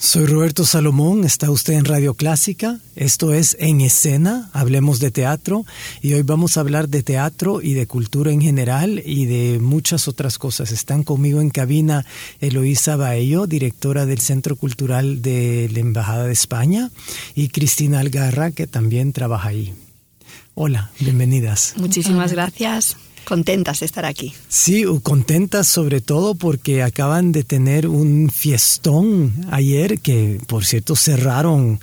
soy Roberto Salomón, está usted en Radio Clásica, esto es En Escena, hablemos de teatro y hoy vamos a hablar de teatro y de cultura en general y de muchas otras cosas. Están conmigo en cabina Eloísa Baello, directora del Centro Cultural de la Embajada de España, y Cristina Algarra, que también trabaja ahí. Hola, bienvenidas. Muchísimas gracias contentas de estar aquí. Sí, contentas sobre todo porque acaban de tener un fiestón ayer que, por cierto, cerraron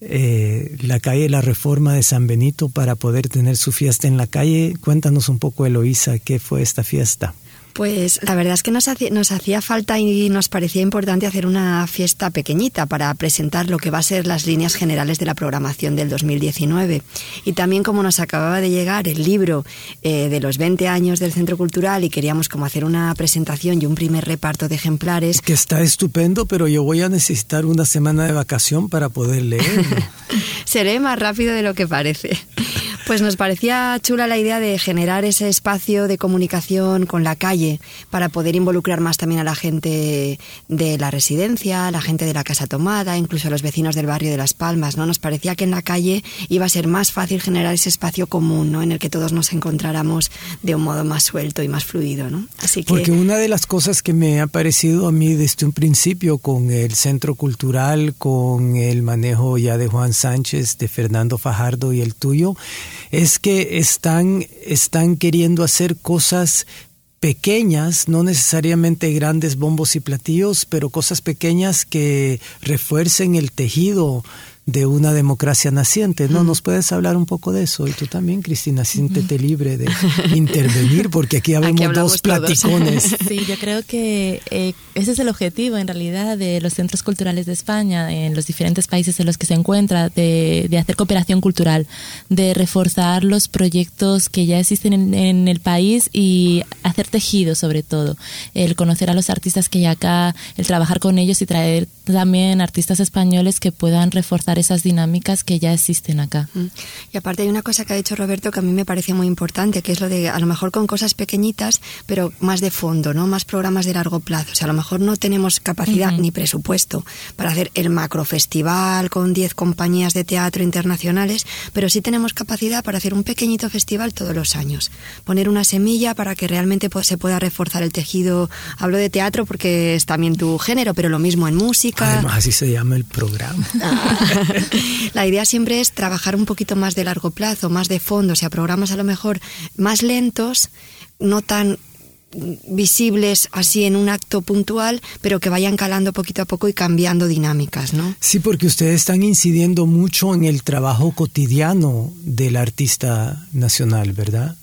eh, la calle La Reforma de San Benito para poder tener su fiesta en la calle. Cuéntanos un poco, Eloísa, qué fue esta fiesta. Pues la verdad es que nos hacía, nos hacía falta y nos parecía importante hacer una fiesta pequeñita para presentar lo que va a ser las líneas generales de la programación del 2019. Y también como nos acababa de llegar el libro eh, de los 20 años del Centro Cultural y queríamos como hacer una presentación y un primer reparto de ejemplares. Que está estupendo, pero yo voy a necesitar una semana de vacación para poder leerlo. Seré más rápido de lo que parece. Pues nos parecía chula la idea de generar ese espacio de comunicación con la calle para poder involucrar más también a la gente de la residencia, a la gente de la casa tomada, incluso a los vecinos del barrio de Las Palmas, ¿no? Nos parecía que en la calle iba a ser más fácil generar ese espacio común, ¿no? En el que todos nos encontráramos de un modo más suelto y más fluido, ¿no? Así que... Porque una de las cosas que me ha parecido a mí desde un principio con el centro cultural, con el manejo ya de Juan Sánchez, de Fernando Fajardo y el tuyo, es que están, están queriendo hacer cosas pequeñas, no necesariamente grandes bombos y platillos, pero cosas pequeñas que refuercen el tejido de una democracia naciente. ¿No nos puedes hablar un poco de eso? Y tú también, Cristina, siéntete libre de intervenir, porque aquí habemos dos platicones. Sí, yo creo que eh, ese es el objetivo, en realidad, de los centros culturales de España, en los diferentes países en los que se encuentra, de, de hacer cooperación cultural, de reforzar los proyectos que ya existen en, en, el país y hacer tejido, sobre todo. El conocer a los artistas que hay acá, el trabajar con ellos y traer también artistas españoles que puedan reforzar esas dinámicas que ya existen acá. Mm. Y aparte hay una cosa que ha dicho Roberto que a mí me parece muy importante, que es lo de a lo mejor con cosas pequeñitas, pero más de fondo, ¿no? Más programas de largo plazo. O sea, a lo mejor no tenemos capacidad ni presupuesto para hacer el macrofestival con 10 compañías de teatro internacionales, pero sí tenemos capacidad para hacer un pequeñito festival todos los años. Poner una semilla para que realmente pues, se pueda reforzar el tejido. Hablo de teatro porque es también tu género, pero lo mismo en música. Además, así se llama el programa. Ah. la idea siempre es trabajar un poquito más de largo plazo, más de fondo, o sea, programas a lo mejor más lentos, no tan visibles así en un acto puntual, pero que vayan calando poquito a poco y cambiando dinámicas, ¿no? Sí, porque ustedes están incidiendo mucho en el trabajo cotidiano del artista nacional, ¿verdad?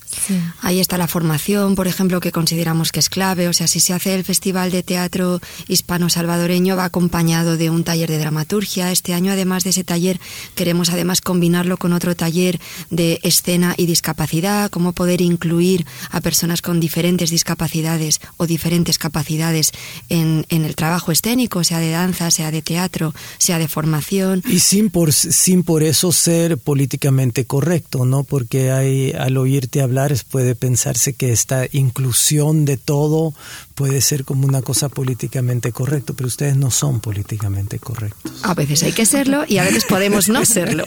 Ahí está la formación, por ejemplo, que consideramos que es clave. O sea, si se hace el Festival de Teatro Hispano-Salvadoreño, va acompañado de un taller de dramaturgia. Este año, además de ese taller, queremos además combinarlo con otro taller de escena y discapacidad, cómo poder incluir a personas con diferentes discapacidades o diferentes capacidades en, en el trabajo escénico, sea de danza, sea de teatro, sea de formación. Y sin por, sin por eso ser políticamente correcto, ¿no? Porque hay, al oírte hablar, puede pensarse que esta inclusión de todo puede ser como una cosa políticamente correcta, pero ustedes no son políticamente correctos. A veces hay que serlo y a veces podemos no serlo.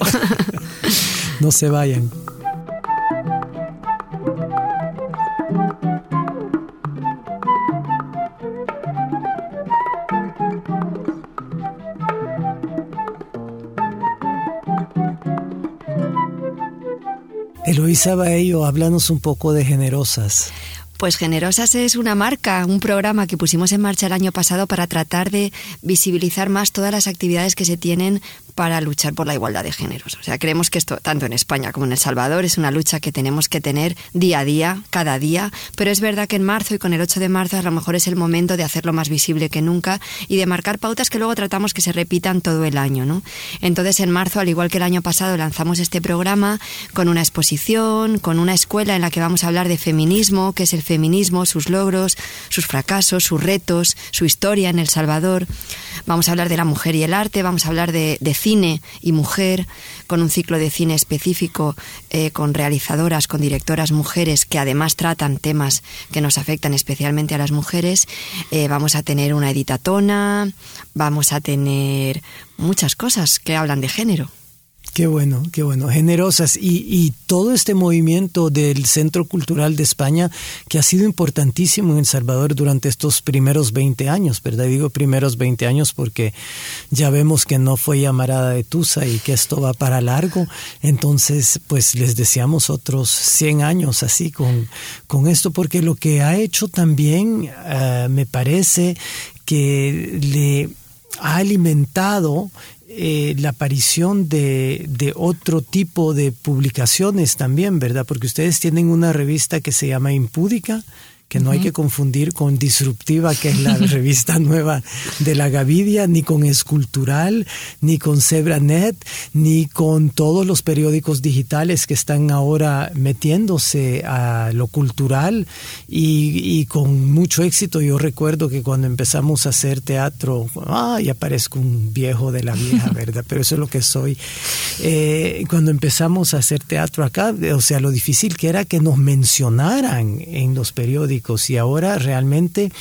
no se vayan. Eloisa Baello, háblanos un poco de Generosas. Pues Generosas es una marca, un programa que pusimos en marcha el año pasado para tratar de visibilizar más todas las actividades que se tienen para luchar por la igualdad de géneros. O sea, creemos que esto, tanto en España como en El Salvador, es una lucha que tenemos que tener día a día, cada día, pero es verdad que en marzo y con el 8 de marzo a lo mejor es el momento de hacerlo más visible que nunca y de marcar pautas que luego tratamos que se repitan todo el año. ¿no? Entonces, en marzo, al igual que el año pasado, lanzamos este programa con una exposición, con una escuela en la que vamos a hablar de feminismo, que es el feminismo, sus logros, sus fracasos, sus retos, su historia en El Salvador. Vamos a hablar de la mujer y el arte, vamos a hablar de, cine y mujer, con un ciclo de cine específico, eh, con realizadoras, con directoras mujeres que además tratan temas que nos afectan especialmente a las mujeres. Eh, vamos a tener una editatona, vamos a tener muchas cosas que hablan de género. Qué bueno, qué bueno, generosas. Y, y, todo este movimiento del Centro Cultural de España, que ha sido importantísimo en El Salvador durante estos primeros 20 años, ¿verdad? Digo primeros 20 años porque ya vemos que no fue llamarada de Tusa y que esto va para largo. Entonces, pues les deseamos otros 100 años así con, con esto, porque lo que ha hecho también, uh, me parece que le ha alimentado eh, la aparición de, de, otro tipo de publicaciones también, ¿verdad? Porque ustedes tienen una revista que se llama Impúdica, que no uh -huh. hay que confundir con Disruptiva, que es la revista nueva de la Gavidia, ni con Escultural, ni con Zebranet, ni con todos los periódicos digitales que están ahora metiéndose a lo cultural y, y con mucho éxito. Yo recuerdo que cuando empezamos a hacer teatro, ah, ya parezco un viejo de la vieja, ¿verdad? Pero eso es lo que soy. Eh, cuando empezamos a hacer teatro acá, o sea, lo difícil que era que nos mencionaran en los periódicos y ahora realmente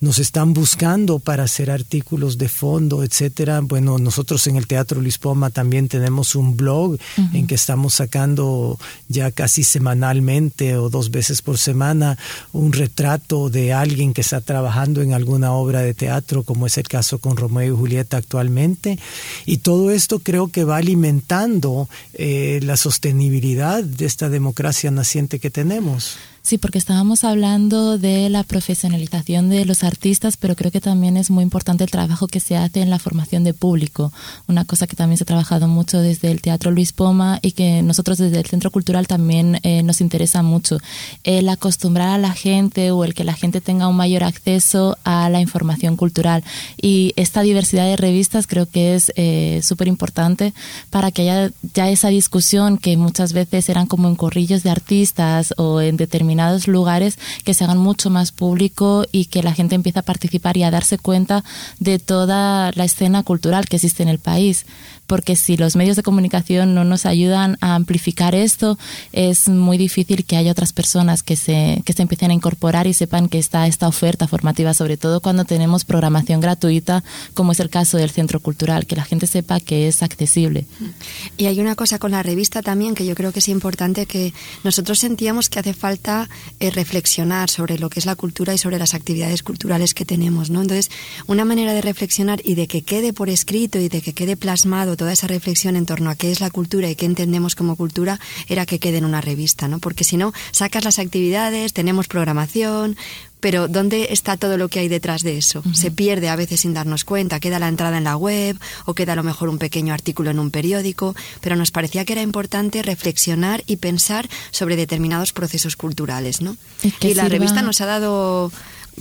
nos están buscando para hacer artículos de fondo, etcétera. Bueno, nosotros en el Teatro Luis Poma también tenemos un blog uh -huh. en que estamos sacando ya casi semanalmente o dos veces por semana un retrato de alguien que está trabajando en alguna obra de teatro, como es el caso con Romeo y Julieta actualmente. Y todo esto creo que va alimentando eh, la sostenibilidad de esta democracia naciente que tenemos. Sí, porque estábamos hablando de la profesionalización de los artistas, pero creo que también es muy importante el trabajo que se hace en la formación de público. Una cosa que también se ha trabajado mucho desde el Teatro Luis Poma y que nosotros desde el Centro Cultural también eh, nos interesa mucho. El acostumbrar a la gente o el que la gente tenga un mayor acceso a la información cultural. Y esta diversidad de revistas creo que es eh, súper importante para que haya ya esa discusión que muchas veces eran como en corrillos de artistas o en determinados determinados lugares que se hagan mucho más público y que la gente empiece a participar y a darse cuenta de toda la escena cultural que existe en el país. Porque si los medios de comunicación no nos ayudan a amplificar esto, es muy difícil que haya otras personas que se, que se empiecen a incorporar y sepan que está esta oferta formativa, sobre todo cuando tenemos programación gratuita, como es el caso del Centro Cultural, que la gente sepa que es accesible. Y hay una cosa con la revista también que yo creo que es importante, que nosotros sentíamos que hace falta eh, reflexionar sobre lo que es la cultura y sobre las actividades culturales que tenemos, ¿no? Entonces, una manera de reflexionar y de que quede por escrito y de que quede plasmado toda esa reflexión en torno a qué es la cultura y qué entendemos como cultura era que quede en una revista, ¿no? Porque si no, sacas las actividades, tenemos programación, pero ¿dónde está todo lo que hay detrás de eso? Uh -huh. Se pierde a veces sin darnos cuenta, queda la entrada en la web o queda a lo mejor un pequeño artículo en un periódico, pero nos parecía que era importante reflexionar y pensar sobre determinados procesos culturales, ¿no? Y, y la sirva... revista nos ha dado,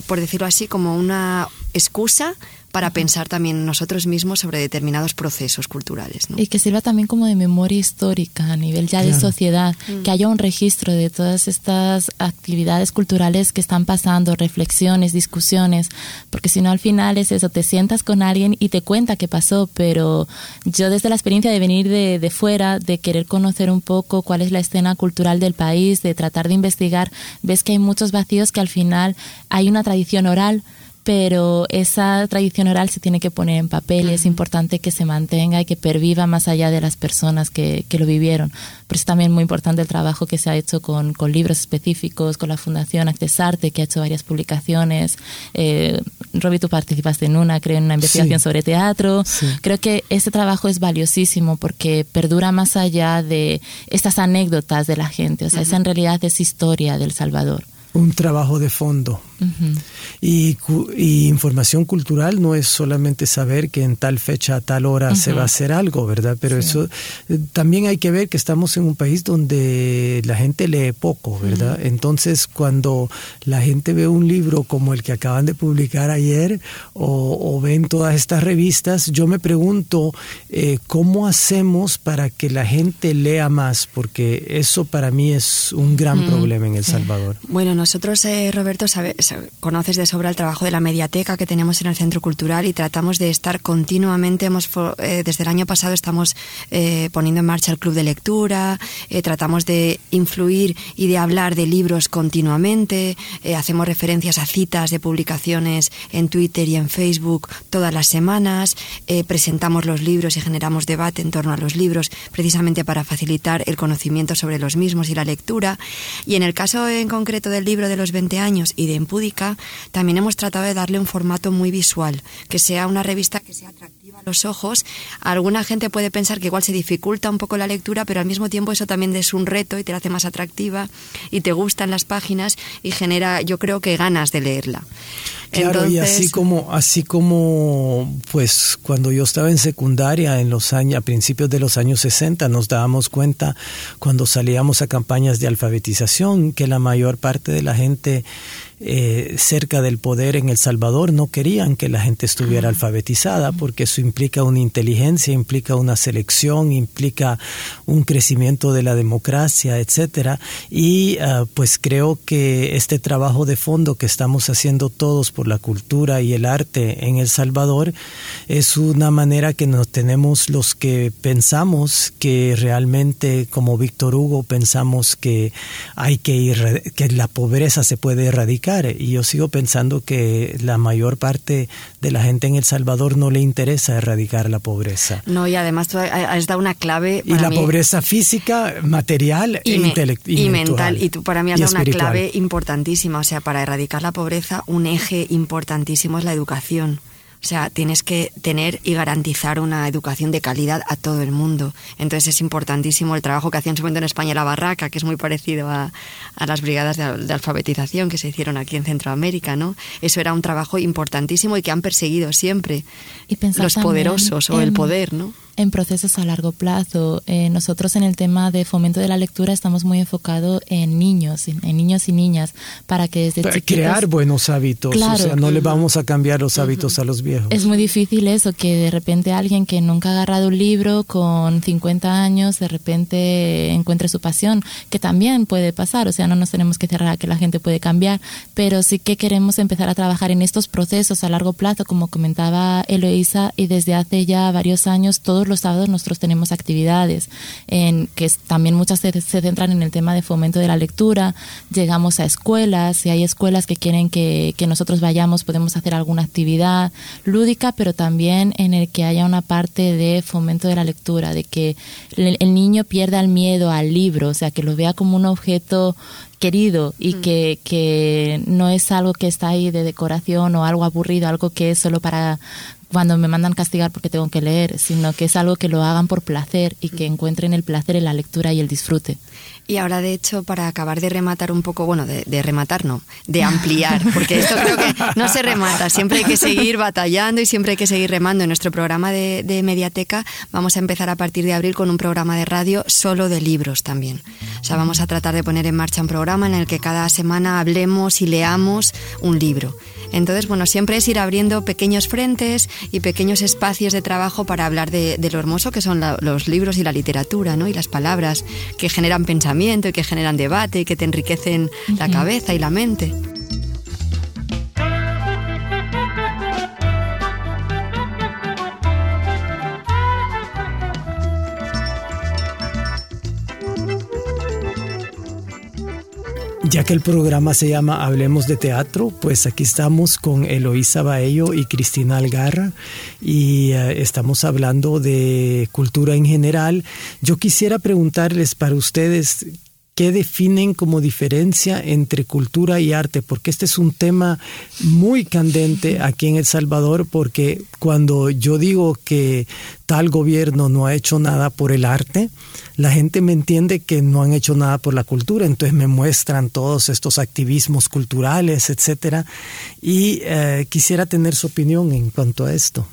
por decirlo así, como una excusa para pensar también nosotros mismos sobre determinados procesos culturales. ¿no? Y que sirva también como de memoria histórica a nivel ya claro. de sociedad, mm. que haya un registro de todas estas actividades culturales que están pasando, reflexiones, discusiones, porque si no al final es eso, te sientas con alguien y te cuenta qué pasó, pero yo desde la experiencia de venir de, de fuera, de querer conocer un poco cuál es la escena cultural del país, de tratar de investigar, ves que hay muchos vacíos que al final hay una tradición oral, pero esa tradición oral se tiene que poner en papel y es importante que se mantenga y que perviva más allá de las personas que, que lo vivieron. Pero es también muy importante el trabajo que se ha hecho con, con libros específicos, con la Fundación Accesarte, que ha hecho varias publicaciones. Eh, Roby, tú participaste en una, creo, en una investigación sí. sobre teatro. Sí. Creo que ese trabajo es valiosísimo porque perdura más allá de estas anécdotas de la gente. O sea, uh -huh. esa en realidad es historia del Salvador. un trabajo de fondo. Y, información cultural no es solamente saber que en tal fecha, a tal hora se va a hacer algo, ¿verdad? Pero eso eh, también hay que ver que estamos en un país donde la gente lee poco, ¿verdad? Entonces, cuando la gente ve un libro como el que acaban de publicar ayer o, ven todas estas revistas, yo me pregunto eh, cómo hacemos para que la gente lea más, porque eso para mí es un gran problema en El Salvador. Bueno, nosotros, eh, Roberto, conoces de sobra el trabajo de la mediateca que tenemos en el Centro Cultural y tratamos de estar continuamente, hemos, eh, desde el año pasado estamos eh, poniendo en marcha el club de lectura, tratamos de influir y de hablar de libros continuamente, hacemos referencias a citas de publicaciones en Twitter y en Facebook todas las semanas, presentamos los libros y generamos debate en torno a los libros precisamente para facilitar el conocimiento sobre los mismos y la lectura. Y en el caso en concreto del libro de los 20 años y de También hemos tratado de darle un formato muy visual, que sea una revista que sea atractiva a los ojos. Alguna gente puede pensar que igual se dificulta un poco la lectura, pero al mismo tiempo eso también es un reto y te la hace más atractiva y te gustan las páginas y genera, yo creo que ganas de leerla. Claro, y así como, así como, pues, cuando yo estaba en secundaria, en los años, a principios de los años 60, nos dábamos cuenta cuando salíamos a campañas de alfabetización que la mayor parte de la gente eh, cerca del poder en El Salvador no querían que la gente estuviera alfabetizada porque eso implica una inteligencia, implica una selección, implica un crecimiento de la democracia, etcétera. Y ah, pues creo que este trabajo de fondo que estamos haciendo todos por la cultura y el arte en El Salvador es una manera que nos tenemos los que pensamos que realmente como Víctor Hugo pensamos que hay que ir que la pobreza se puede erradicar. Y yo sigo pensando que la mayor parte de la gente en El Salvador no le interesa erradicar la pobreza. No, y además tú has dado una clave. y la pobreza física, material y, e y, mental. Y tú para mí has dado una clave importantísima. O sea, para erradicar la pobreza, un eje importantísimo es la educación. O sea, tienes que tener y garantizar una educación de calidad a todo el mundo. Entonces es importantísimo el trabajo que hacía en su momento en España la Barraca, que es muy parecido a, las brigadas de, alfabetización que se hicieron aquí en Centroamérica, ¿no? Eso era un trabajo importantísimo y que han perseguido siempre y los poderosos o el poder, ¿no? En procesos a largo plazo. Eh, nosotros en el tema de fomento de la lectura estamos muy enfocados en niños, en, niños y niñas, para que desde para crear buenos hábitos, o sea, no le vamos a cambiar los hábitos a los viejos. Es muy difícil eso, que de repente alguien que nunca ha agarrado un libro con 50 años, de repente encuentre su pasión, que también puede pasar, o sea, no nos tenemos que cerrar a que la gente puede cambiar, pero sí que queremos empezar a trabajar en estos procesos a largo plazo, como comentaba Eloisa, y desde hace ya varios años todos los sábados nosotros tenemos actividades en que también muchas se, se, centran en el tema de fomento de la lectura. Llegamos a escuelas, si hay escuelas que quieren que, que nosotros vayamos, podemos hacer alguna actividad lúdica, pero también en el que haya una parte de fomento de la lectura, de que el, el niño pierda el miedo al libro, o sea, que lo vea como un objeto querido y mm. que, que, no es algo que está ahí de decoración o algo aburrido, algo que es solo para cuando me mandan castigar porque tengo que leer, sino que es algo que lo hagan por placer y que encuentren el placer en la lectura y el disfrute. Y ahora, de hecho, para acabar de rematar un poco, bueno, de, rematar no, de ampliar, porque esto creo que no se remata, siempre hay que seguir batallando y siempre hay que seguir remando. En nuestro programa de, de Mediateca vamos a empezar a partir de abril con un programa de radio solo de libros también. O sea, vamos a tratar de poner en marcha un programa en el que cada semana hablemos y leamos un libro. Entonces, bueno, siempre es ir abriendo pequeños frentes y pequeños espacios de trabajo para hablar de, lo hermoso que son los libros y la literatura, ¿no? Y las palabras que generan pensamiento y que generan debate y que te enriquecen la cabeza y la mente. Ya que el programa se llama Hablemos de Teatro, pues aquí estamos con Eloísa Baello y Cristina Algarra y eh, estamos hablando de cultura en general. Yo quisiera preguntarles para ustedes qué definen como diferencia entre cultura y arte, porque este es un tema muy candente aquí en El Salvador, porque cuando yo digo que tal gobierno no ha hecho nada por el arte, la gente me entiende que no han hecho nada por la cultura, entonces me muestran todos estos activismos culturales, etcétera, y eh, quisiera tener su opinión en cuanto a esto.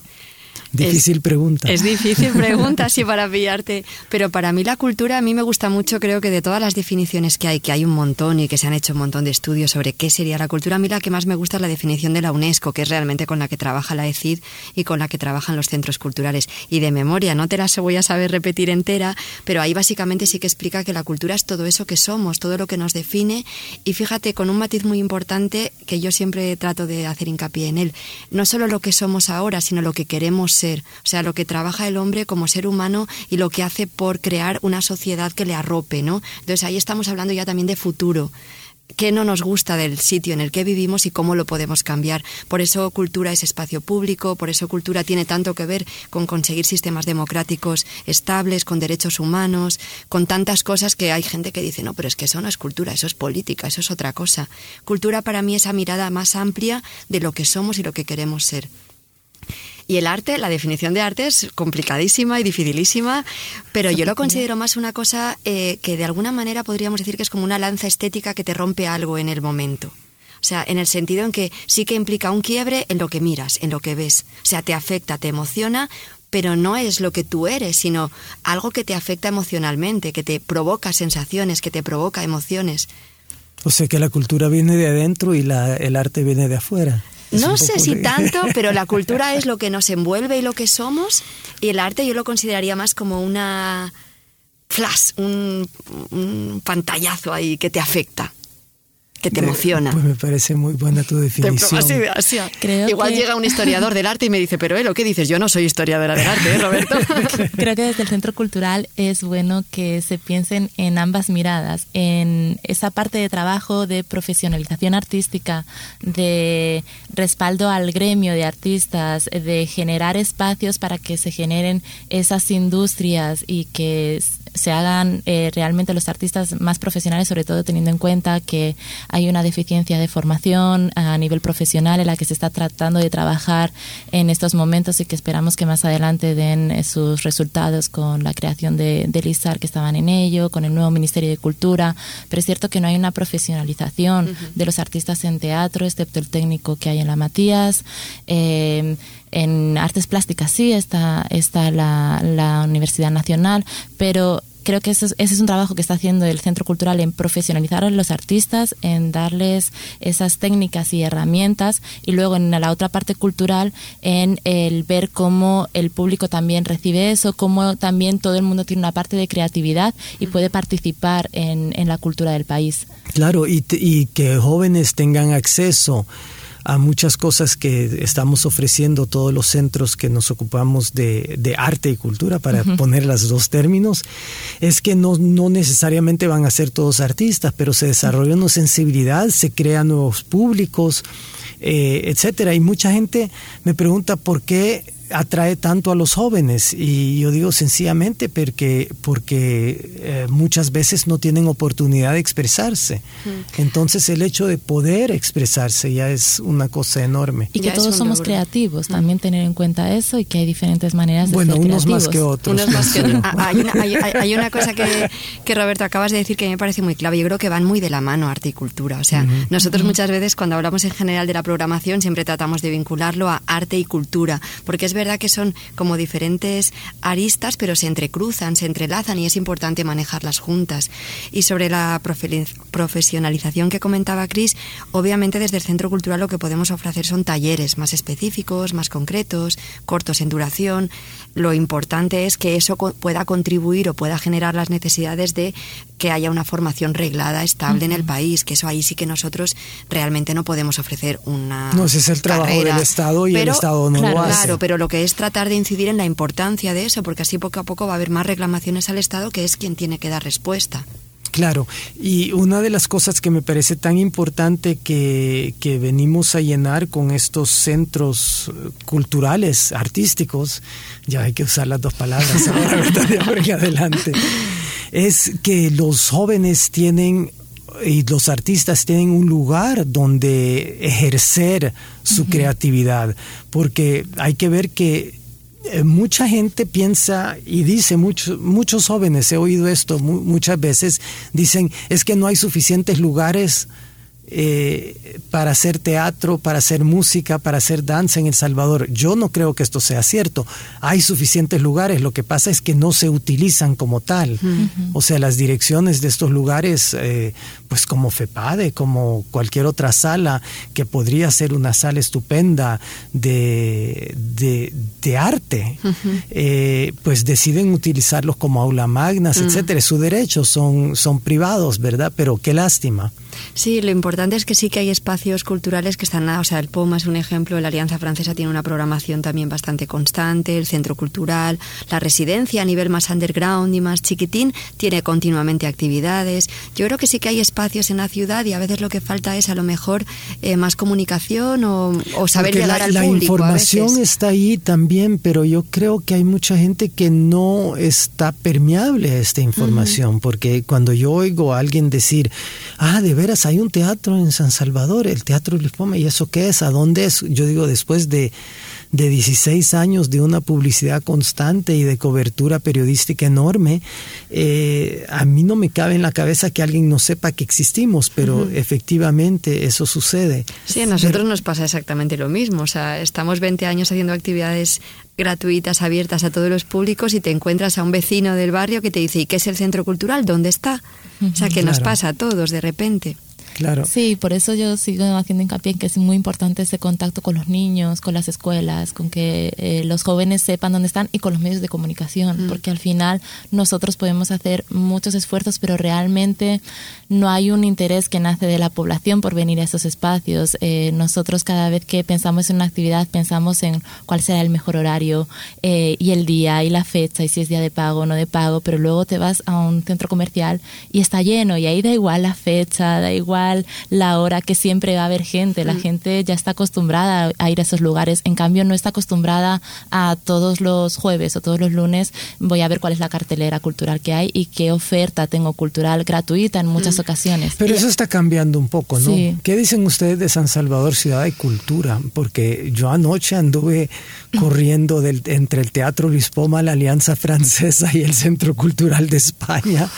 Difícil pregunta. Es difícil pregunta, sí, para pillarte. Pero para mí la cultura, a mí me gusta mucho, creo que de todas las definiciones que hay, que hay un montón y que se han hecho un montón de estudios sobre qué sería la cultura, a mí la que más me gusta es la definición de la UNESCO, que es realmente con la que trabaja la ECID y con la que trabajan los centros culturales. Y de memoria, no te la voy a saber repetir entera, pero ahí básicamente sí que explica que la cultura es todo eso que somos, todo lo que nos define. Y fíjate, con un matiz muy importante que yo siempre trato de hacer hincapié en él, no solo lo que somos ahora, sino lo que queremos ser, o sea, lo que trabaja el hombre como ser humano y lo que hace por crear una sociedad que le arrope, ¿no? Entonces ahí estamos hablando ya también de futuro qué no nos gusta del sitio en el que vivimos y cómo lo podemos cambiar. Por eso cultura es espacio público, por eso cultura tiene tanto que ver con conseguir sistemas democráticos estables, con derechos humanos, con tantas cosas que hay gente que dice, no, pero es que eso no es cultura, eso es política, eso es otra cosa. Cultura para mí es esa mirada más amplia de lo que somos y lo que queremos ser. Y el arte, la definición de arte es complicadísima y dificilísima, pero yo lo considero más una cosa eh, que de alguna manera podríamos decir que es como una lanza estética que te rompe algo en el momento. O sea, en el sentido en que sí que implica un quiebre en lo que miras, en lo que ves. O sea, te afecta, te emociona, pero no es lo que tú eres, sino algo que te afecta emocionalmente, que te provoca sensaciones, que te provoca emociones. O sea que la cultura viene de adentro y la, el arte viene de afuera. No sé si tanto, pero la cultura es lo que nos envuelve y lo que somos, y el arte yo lo consideraría más como una flash, un, un pantallazo ahí que te afecta que te emociona. Pues me parece muy buena tu definición. Así, Igual llega un historiador del arte y me dice, pero Elo, ¿qué dices? Yo no soy historiadora del arte, ¿eh, Roberto? Creo que desde el Centro Cultural es bueno que se piensen en ambas miradas, en esa parte de trabajo de profesionalización artística, de respaldo al gremio de artistas, de generar espacios para que se generen esas industrias y que se hagan eh, realmente los artistas más profesionales, sobre todo teniendo en cuenta que hay una deficiencia de formación a nivel profesional en la que se está tratando de trabajar en estos momentos y que esperamos que más adelante den eh, sus resultados con la creación de, de LISAR que estaban en ello, con el nuevo Ministerio de Cultura, pero es cierto que no hay una profesionalización de los artistas en teatro, excepto el técnico que hay en la Matías. Eh, en artes plásticas sí está, está la, la Universidad Nacional, pero creo que ese es un trabajo que está haciendo el Centro Cultural en profesionalizar a los artistas, en darles esas técnicas y herramientas y luego en la otra parte cultural en el ver cómo el público también recibe eso, cómo también todo el mundo tiene una parte de creatividad y puede participar en, en la cultura del país. Claro, y, y que jóvenes tengan acceso a muchas cosas que estamos ofreciendo todos los centros que nos ocupamos de, de arte y cultura, para poner los dos términos, es que no, no necesariamente van a ser todos artistas, pero se desarrolla una sensibilidad, se crean nuevos públicos, eh, etcétera. Y mucha gente me pregunta por qué atrae tanto a los jóvenes. Y yo digo sencillamente porque porque eh, muchas veces no tienen oportunidad de expresarse. Mm. entonces el hecho de poder expresarse ya es una cosa enorme. Y que todos somos creativos mm. también tener en cuenta eso y que hay diferentes maneras de bueno ser unos más que otros. Hay, una, hay, una, cosa que, que, Roberto acabas de decir que me parece muy clave. Yo creo que van muy de la mano arte y cultura o sea nosotros muchas veces cuando hablamos en general de la programación siempre tratamos de vincularlo a arte y cultura porque es verdad que son como diferentes aristas, pero se entrecruzan, se entrelazan y es importante manejarlas juntas. Y sobre la profesionalización que comentaba Cris, obviamente desde el Centro Cultural lo que podemos ofrecer son talleres más específicos, más concretos, cortos en duración. Lo importante es que eso pueda contribuir o pueda generar las necesidades de que haya una formación reglada, estable en el país, que eso ahí sí que nosotros realmente no podemos ofrecer una. No, ese es el trabajo del Estado y el Estado no lo hace. Claro, pero lo que es tratar de incidir en la importancia de eso, porque así poco a poco va a haber más reclamaciones al Estado, que es quien tiene que dar respuesta. Claro, y una de las cosas que me parece tan importante que, que venimos a llenar con estos centros culturales, artísticos, ya hay que usar las dos palabras ahora, adelante, es que los jóvenes tienen y los artistas tienen un lugar donde ejercer su creatividad, porque hay que ver que eh, mucha gente piensa y dice, muchos muchos jóvenes, he oído esto muchas veces, dicen, es que no hay suficientes lugares eh, para hacer teatro, para hacer música, para hacer danza en El Salvador. Yo no creo que esto sea cierto. Hay suficientes lugares, lo que pasa es que no se utilizan como tal. O sea, las direcciones de estos lugares, eh, pues como FEPADE, como cualquier otra sala, que podría ser una sala estupenda de, de, arte, eh, pues deciden utilizarlos como aula magnas, etcétera. Su derecho, son, son privados, ¿verdad? Pero qué lástima. Sí, lo importante es que sí que hay espacios culturales que están, o sea, el POMA es un ejemplo, la Alianza Francesa tiene una programación también bastante constante, el Centro Cultural, la residencia a nivel más underground y más chiquitín tiene continuamente actividades. Yo creo que sí que hay espacios en la ciudad y a veces lo que falta es a lo mejor eh, más comunicación o, saber llegar al público. La información está ahí también, pero yo creo que hay mucha gente que no está permeable a esta información, porque cuando yo oigo a alguien decir, ah, de veras hay un teatro en San Salvador, el Teatro Luis Poma, ¿y eso qué es? ¿A dónde es? Yo digo, después de, de 16 años de una publicidad constante y de cobertura periodística enorme, eh, a mí no me cabe en la cabeza que alguien no sepa que existimos, pero efectivamente eso sucede. Sí, a nosotros nos pasa exactamente lo mismo. O sea, estamos 20 años haciendo actividades gratuitas, abiertas a todos los públicos y te encuentras a un vecino del barrio que te dice, ¿y qué es el centro cultural? ¿Dónde está? O sea, que nos pasa a todos de repente. Sí, por eso yo sigo haciendo hincapié en que es muy importante ese contacto con los niños, con las escuelas, con que eh, los jóvenes sepan dónde están y con los medios de comunicación, mm. porque al final nosotros podemos hacer muchos esfuerzos, pero realmente no hay un interés que nace de la población por venir a esos espacios. Eh, nosotros cada vez que pensamos en una actividad pensamos en cuál será el mejor horario eh, y el día y la fecha y si es día de pago o no de pago, pero luego te vas a un centro comercial y está lleno y ahí da igual la fecha, da igual la hora que siempre va a haber gente. La mm. gente ya está acostumbrada a ir a esos lugares. En cambio, no está acostumbrada a todos los jueves o todos los lunes voy a ver cuál es la cartelera cultural que hay y qué oferta tengo cultural gratuita en muchas mm. ocasiones. Pero eso está cambiando un poco, ¿no? ¿Qué dicen ustedes de San Salvador, ciudad de cultura? Porque yo anoche anduve corriendo del, entre el Teatro Luis Poma, la Alianza Francesa y el Centro Cultural de España,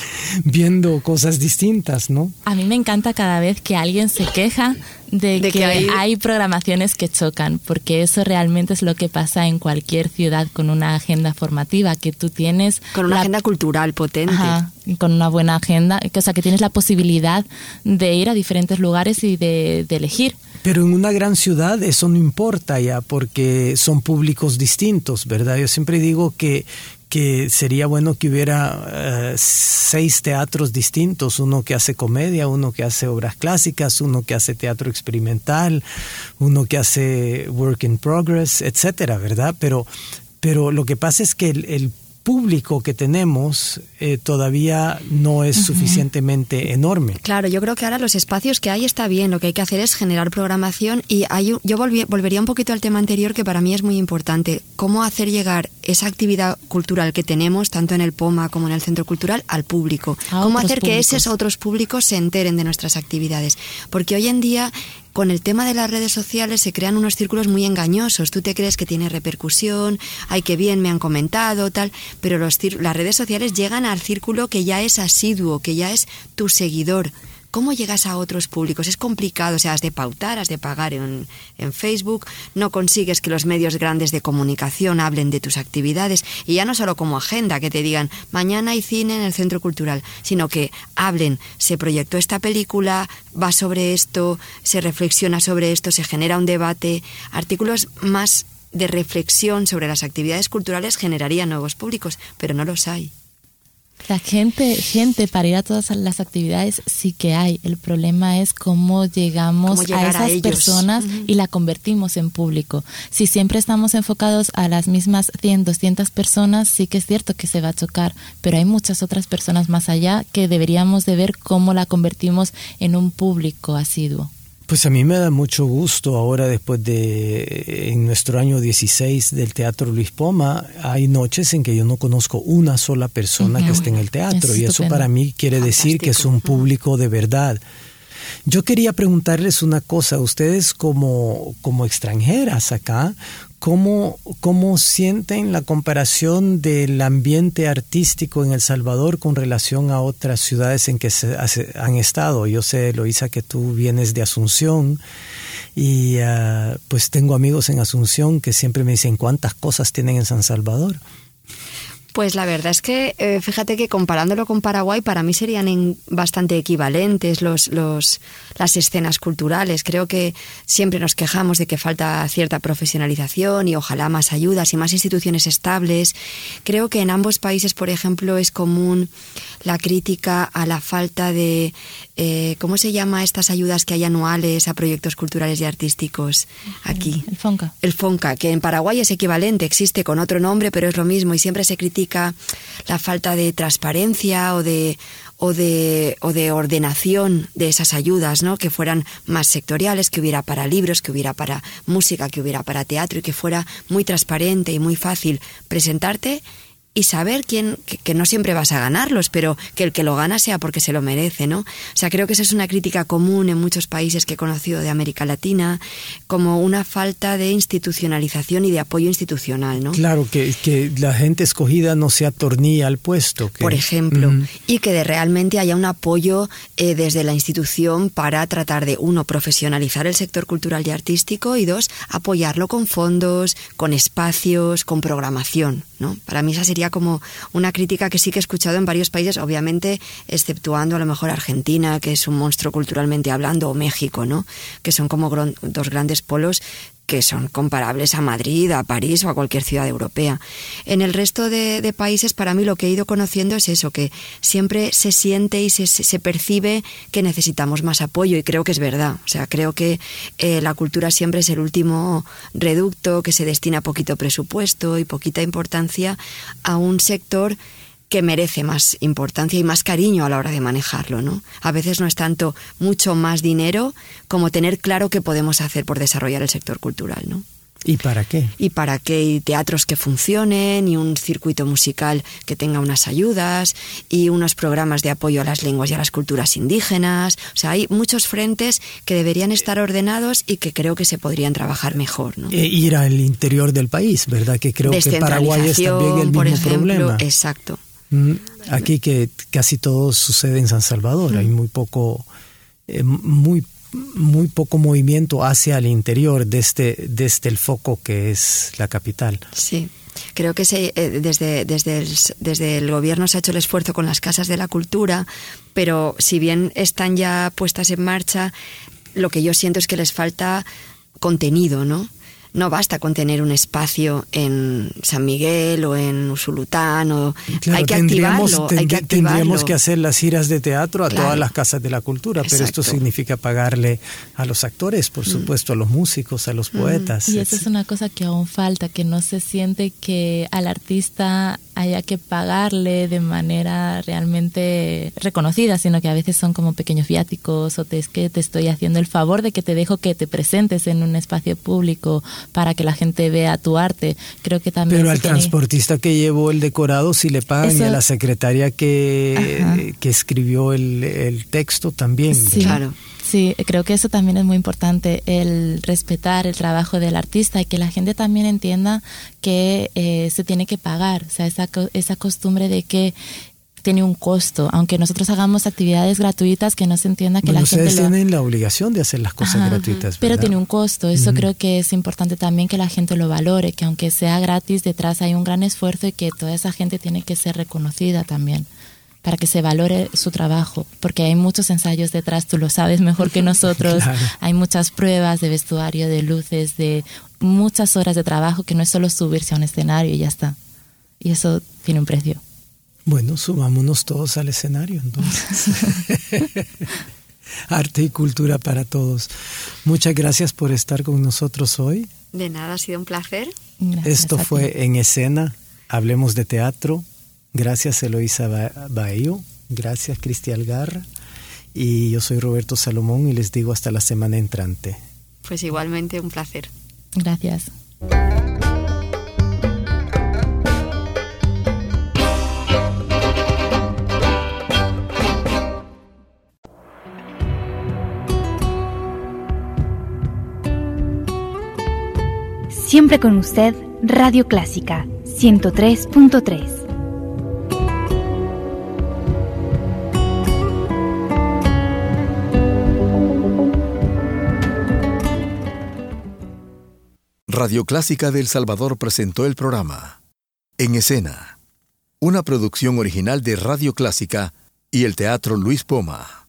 viendo cosas distintas, ¿no? A mí me encanta cada vez que alguien se queja de, que, hay... programaciones que chocan, porque eso realmente es lo que pasa en cualquier ciudad con una agenda formativa, que tú tienes... Con una agenda cultural potente. con una buena agenda, o sea, que tienes la posibilidad de ir a diferentes lugares y de elegir. Pero en una gran ciudad eso no importa ya, porque son públicos distintos, ¿verdad? Yo siempre digo que, que sería bueno que hubiera eh, seis teatros distintos, uno que hace comedia, uno que hace obras clásicas, uno que hace teatro experimental, uno que hace work in progress, etcétera, ¿verdad? Pero, pero lo que pasa es que el, el público que tenemos eh, todavía no es suficientemente enorme. Claro, yo creo que ahora los espacios que hay está bien, lo que hay que hacer es generar programación y hay, yo volvería un poquito al tema anterior que para mí es muy importante, cómo hacer llegar esa actividad cultural que tenemos, tanto en el POMA como en el Centro Cultural, al público. cómo hacer que esos otros públicos se enteren de nuestras actividades. Porque hoy en día con el tema de las redes sociales se crean unos círculos muy engañosos. Tú te crees que tiene repercusión, ay, qué bien me han comentado, tal, pero los, las redes sociales llegan al círculo que ya es asiduo, que ya es tu seguidor. ¿Cómo llegas a otros públicos? Es complicado, o sea, has de pautar, has de pagar en, en, Facebook, no consigues que los medios grandes de comunicación hablen de tus actividades y ya no solo como agenda, que te digan mañana hay cine en el centro cultural, sino que hablen, se proyectó esta película, va sobre esto, se reflexiona sobre esto, se genera un debate, artículos más de reflexión sobre las actividades culturales generarían nuevos públicos, pero no los hay. La gente, gente para ir a todas las actividades sí que hay. El problema es cómo llegamos a esas personas y la convertimos en público. Si siempre estamos enfocados a las mismas 100, 200 personas, sí que es cierto que se va a chocar, pero hay muchas otras personas más allá que deberíamos de ver cómo la convertimos en un público asiduo. Pues a mí me da mucho gusto ahora después de en nuestro año 16 del Teatro Luis Poma, hay noches en que yo no conozco una sola persona que esté en el teatro y eso para mí quiere decir que es un público de verdad. Yo quería preguntarles una cosa, ustedes como, como extranjeras acá, ¿Cómo, ¿Cómo sienten la comparación del ambiente artístico en El Salvador con relación a otras ciudades en que se han estado? Yo sé, Loisa, que tú vienes de Asunción y ah, pues tengo amigos en Asunción que siempre me dicen cuántas cosas tienen en San Salvador. Pues la verdad es que, eh, fíjate que comparándolo con Paraguay, para mí serían bastante equivalentes los, los, las escenas culturales. Creo que siempre nos quejamos de que falta cierta profesionalización y ojalá más ayudas y más instituciones estables. Creo que en ambos países, por ejemplo, es común la crítica a la falta de, eh, ¿cómo se llama estas ayudas que hay anuales a proyectos culturales y artísticos aquí? El FONCA. El FONCA, que en Paraguay es equivalente, existe con otro nombre, pero es lo mismo y siempre se critica la falta de transparencia o de, o de, o de ordenación de esas ayudas, ¿no? Que fueran más sectoriales, que hubiera para libros, que hubiera para música, que hubiera para teatro y que fuera muy transparente y muy fácil presentarte y saber quién, que, no siempre vas a ganarlos, pero que el que lo gana sea porque se lo merece, ¿no? O sea, creo que esa es una crítica común en muchos países que he conocido de América Latina, como una falta de institucionalización y de apoyo institucional, ¿no? Claro, que, que la gente escogida no se atornilla al puesto. Por ejemplo, y que de realmente haya un apoyo eh, desde la institución para tratar de, uno, profesionalizar el sector cultural y artístico y dos, apoyarlo con fondos, con espacios, con programación, ¿no? Para mí esa sería como una crítica que sí que he escuchado en varios países, obviamente exceptuando a lo mejor Argentina, que es un monstruo culturalmente hablando, o México, ¿no? Que son como dos grandes polos que son comparables a Madrid, a París o a cualquier ciudad europea. En el resto de, países, para mí lo que he ido conociendo es eso, que siempre se siente y se, percibe que necesitamos más apoyo y creo que es verdad. O sea, creo que eh, la cultura siempre es el último reducto, que se destina poquito presupuesto y poquita importancia a un sector que merece más importancia y más cariño a la hora de manejarlo, ¿no? A veces no es tanto mucho más dinero como tener claro qué podemos hacer por desarrollar el sector cultural, ¿no? ¿Y para qué? Y para qué, y teatros que funcionen, y un circuito musical que tenga unas ayudas, y unos programas de apoyo a las lenguas y a las culturas indígenas. O sea, hay muchos frentes que deberían estar ordenados y que creo que se podrían trabajar mejor. ¿no? E ir al interior del país, ¿verdad? Que creo que Paraguay es también el mismo por ejemplo, problema. Exacto. Mm, aquí que casi todo sucede en San Salvador, hay muy poco, eh, muy, muy poco movimiento hacia el interior desde, este, desde este el foco que es la capital. Sí. Creo que se, eh, desde, desde, el, desde el gobierno se ha hecho el esfuerzo con las casas de la cultura, pero si bien están ya puestas en marcha, lo que yo siento es que les falta contenido, ¿no? No basta con tener un espacio en San Miguel o en Usulután o hay que activarlo, hay que Tendríamos que hacer las giras de teatro a todas las casas de la cultura, pero esto significa pagarle a los actores, por mm. supuesto, a los músicos, a los mm. poetas. Y eso es una cosa que aún falta, que no se siente que al artista haya que pagarle de manera realmente reconocida, sino que a veces son como pequeños viáticos o te, es que te estoy haciendo el favor de que te dejo que te presentes en un espacio público para que la gente vea tu arte. Creo que también... Pero al transportista que llevó el decorado sí le pagan y a la secretaria que, que escribió el, el, texto también. Sí, claro. Sí, creo que eso también es muy importante, el respetar el trabajo del artista y que la gente también entienda que eh, se tiene que pagar, o sea, esa, esa costumbre de que tiene un costo, aunque nosotros hagamos actividades gratuitas, que no se entienda que la gente ustedes tienen la obligación de hacer las cosas gratuitas, pero tiene un costo. Eso creo que es importante también que la gente lo valore, que aunque sea gratis, detrás hay un gran esfuerzo y que toda esa gente tiene que ser reconocida también para que se valore su trabajo, porque hay muchos ensayos detrás, tú lo sabes mejor que nosotros, hay muchas pruebas de vestuario, de luces, de muchas horas de trabajo que no es solo subirse a un escenario y ya está. Y eso tiene un precio. Bueno, subámonos todos al escenario entonces. Arte y cultura para todos. Muchas gracias por estar con nosotros hoy. De nada, ha sido un placer. Esto fue En Escena, Hablemos de Teatro. Gracias Eloisa Baello, gracias Cristian Garra Y yo soy Roberto Salomón y les digo hasta la semana entrante. Pues igualmente un placer. Gracias. Siempre con usted, Radio Clásica 103.3. Radio Clásica de El Salvador presentó el programa En Escena, una producción original de Radio Clásica y el Teatro Luis Poma.